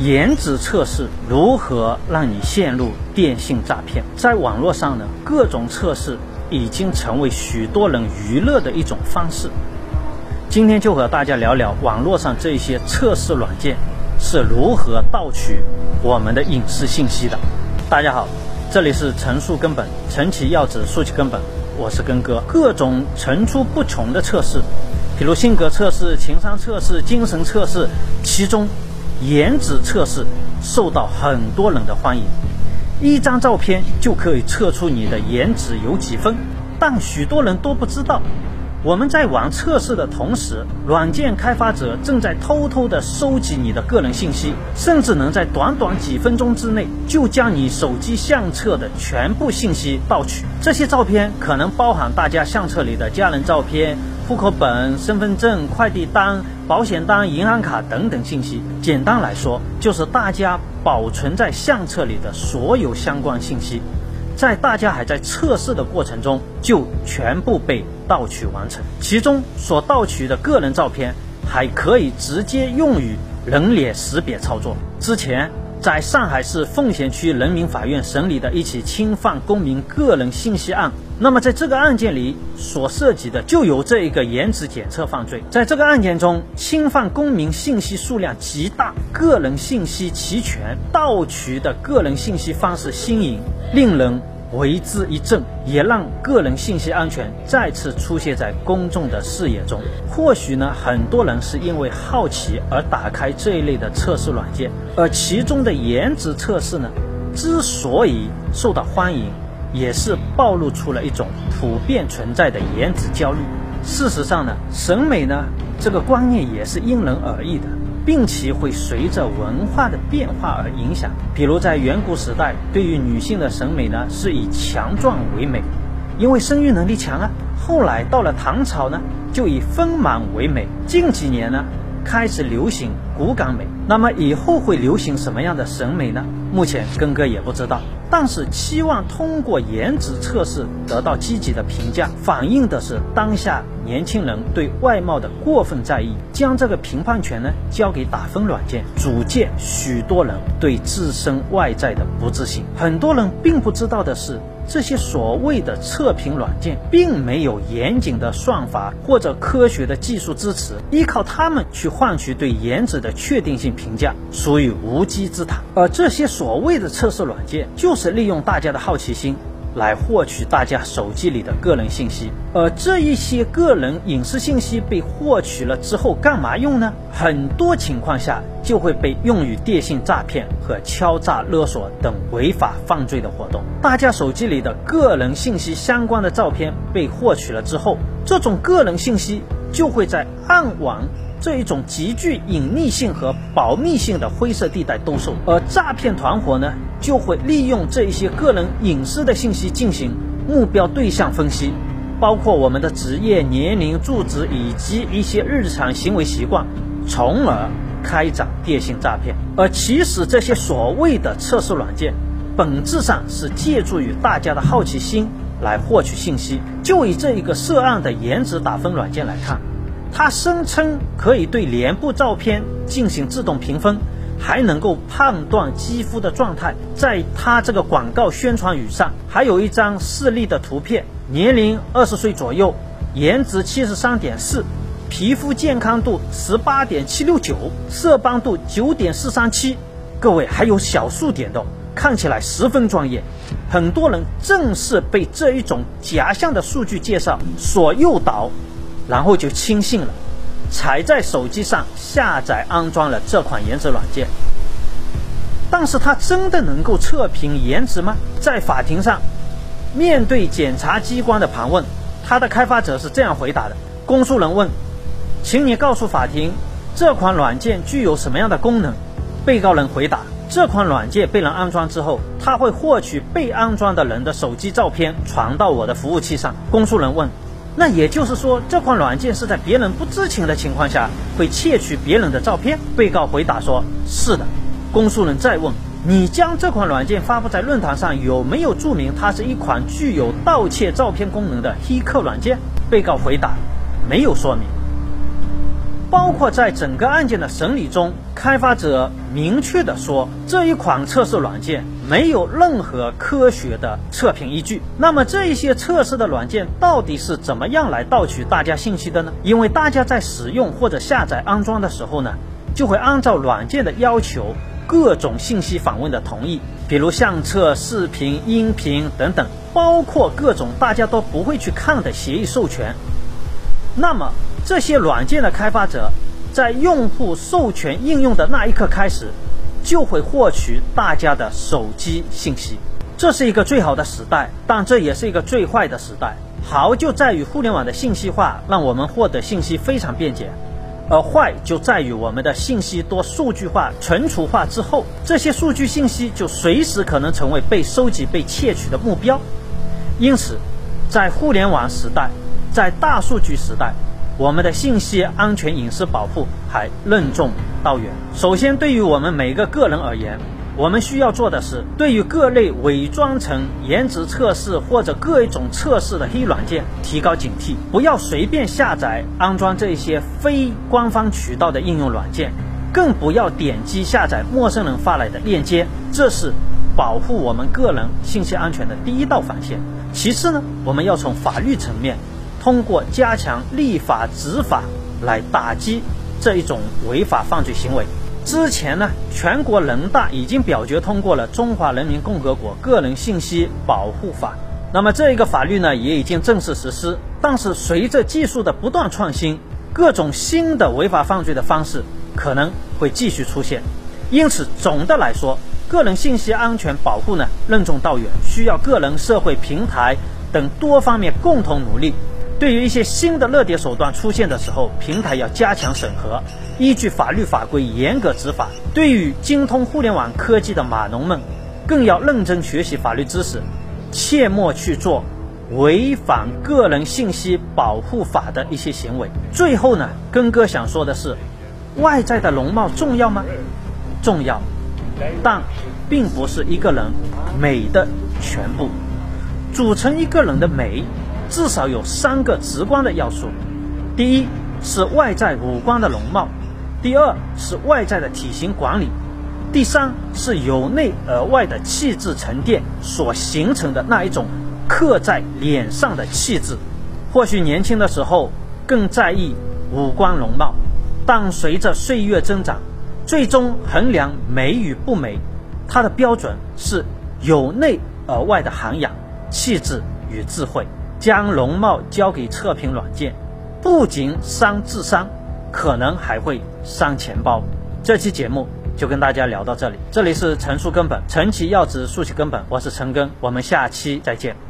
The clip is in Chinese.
颜值测试如何让你陷入电信诈骗？在网络上呢，各种测试已经成为许多人娱乐的一种方式。今天就和大家聊聊网络上这些测试软件是如何盗取我们的隐私信息的。大家好，这里是陈述根本，陈其要旨，说其根本，我是根哥。各种层出不穷的测试，比如性格测试、情商测试、精神测试，其中。颜值测试受到很多人的欢迎，一张照片就可以测出你的颜值有几分。但许多人都不知道，我们在玩测试的同时，软件开发者正在偷偷的收集你的个人信息，甚至能在短短几分钟之内就将你手机相册的全部信息盗取。这些照片可能包含大家相册里的家人照片。户口本、身份证、快递单、保险单、银行卡等等信息，简单来说，就是大家保存在相册里的所有相关信息，在大家还在测试的过程中，就全部被盗取完成。其中所盗取的个人照片，还可以直接用于人脸识别操作。之前。在上海市奉贤区人民法院审理的一起侵犯公民个人信息案，那么在这个案件里所涉及的就有这一个颜值检测犯罪。在这个案件中，侵犯公民信息数量极大，个人信息齐全，盗取的个人信息方式新颖，令人。为之一振，也让个人信息安全再次出现在公众的视野中。或许呢，很多人是因为好奇而打开这一类的测试软件，而其中的颜值测试呢，之所以受到欢迎，也是暴露出了一种普遍存在的颜值焦虑。事实上呢，审美呢，这个观念也是因人而异的。并且会随着文化的变化而影响。比如在远古时代，对于女性的审美呢，是以强壮为美，因为生育能力强啊。后来到了唐朝呢，就以丰满为美。近几年呢，开始流行骨感美。那么以后会流行什么样的审美呢？目前根哥也不知道。但是期望通过颜值测试得到积极的评价，反映的是当下年轻人对外貌的过分在意，将这个评判权呢交给打分软件，组建许多人对自身外在的不自信。很多人并不知道的是。这些所谓的测评软件，并没有严谨的算法或者科学的技术支持，依靠他们去换取对颜值的确定性评价，属于无稽之谈。而这些所谓的测试软件，就是利用大家的好奇心。来获取大家手机里的个人信息，而这一些个人隐私信息被获取了之后干嘛用呢？很多情况下就会被用于电信诈骗和敲诈勒索等违法犯罪的活动。大家手机里的个人信息相关的照片被获取了之后，这种个人信息就会在暗网。这一种极具隐秘性和保密性的灰色地带兜售，而诈骗团伙呢，就会利用这一些个人隐私的信息进行目标对象分析，包括我们的职业、年龄、住址以及一些日常行为习惯，从而开展电信诈骗。而其实这些所谓的测试软件，本质上是借助于大家的好奇心来获取信息。就以这一个涉案的颜值打分软件来看。他声称可以对脸部照片进行自动评分，还能够判断肌肤的状态。在他这个广告宣传语上，还有一张示例的图片：年龄二十岁左右，颜值七十三点四，皮肤健康度十八点七六九，色斑度九点四三七。各位还有小数点的，看起来十分专业。很多人正是被这一种假象的数据介绍所诱导。然后就轻信了，才在手机上下载安装了这款颜值软件。但是它真的能够测评颜值吗？在法庭上，面对检察机关的盘问，它的开发者是这样回答的：公诉人问，请你告诉法庭，这款软件具有什么样的功能？被告人回答：这款软件被人安装之后，它会获取被安装的人的手机照片，传到我的服务器上。公诉人问。那也就是说，这款软件是在别人不知情的情况下会窃取别人的照片。被告回答说：“是的。”公诉人再问：“你将这款软件发布在论坛上，有没有注明它是一款具有盗窃照片功能的黑客软件？”被告回答：“没有说明。”包括在整个案件的审理中，开发者明确的说，这一款测试软件没有任何科学的测评依据。那么这一些测试的软件到底是怎么样来盗取大家信息的呢？因为大家在使用或者下载安装的时候呢，就会按照软件的要求，各种信息访问的同意，比如相册、视频、音频等等，包括各种大家都不会去看的协议授权。那么这些软件的开发者，在用户授权应用的那一刻开始，就会获取大家的手机信息。这是一个最好的时代，但这也是一个最坏的时代。好就在于互联网的信息化让我们获得信息非常便捷，而坏就在于我们的信息多数据化、存储化之后，这些数据信息就随时可能成为被收集、被窃取的目标。因此，在互联网时代，在大数据时代。我们的信息安全隐私保护还任重道远。首先，对于我们每个个人而言，我们需要做的是，对于各类伪装成颜值测试或者各种测试的黑软件提高警惕，不要随便下载安装这些非官方渠道的应用软件，更不要点击下载陌生人发来的链接。这是保护我们个人信息安全的第一道防线。其次呢，我们要从法律层面。通过加强立法执法来打击这一种违法犯罪行为。之前呢，全国人大已经表决通过了《中华人民共和国个人信息保护法》，那么这一个法律呢，也已经正式实施。但是随着技术的不断创新，各种新的违法犯罪的方式可能会继续出现。因此，总的来说，个人信息安全保护呢，任重道远，需要个人、社会、平台等多方面共同努力。对于一些新的热点手段出现的时候，平台要加强审核，依据法律法规严格执法。对于精通互联网科技的码农们，更要认真学习法律知识，切莫去做违反个人信息保护法的一些行为。最后呢，根哥想说的是，外在的容貌重要吗？重要，但并不是一个人美的全部。组成一个人的美。至少有三个直观的要素：第一是外在五官的容貌，第二是外在的体型管理，第三是由内而外的气质沉淀所形成的那一种刻在脸上的气质。或许年轻的时候更在意五官容貌，但随着岁月增长，最终衡量美与不美，它的标准是由内而外的涵养、气质与智慧。将容貌交给测评软件，不仅伤智商，可能还会伤钱包。这期节目就跟大家聊到这里，这里是陈述根本，陈其要旨，述其根本，我是陈根，我们下期再见。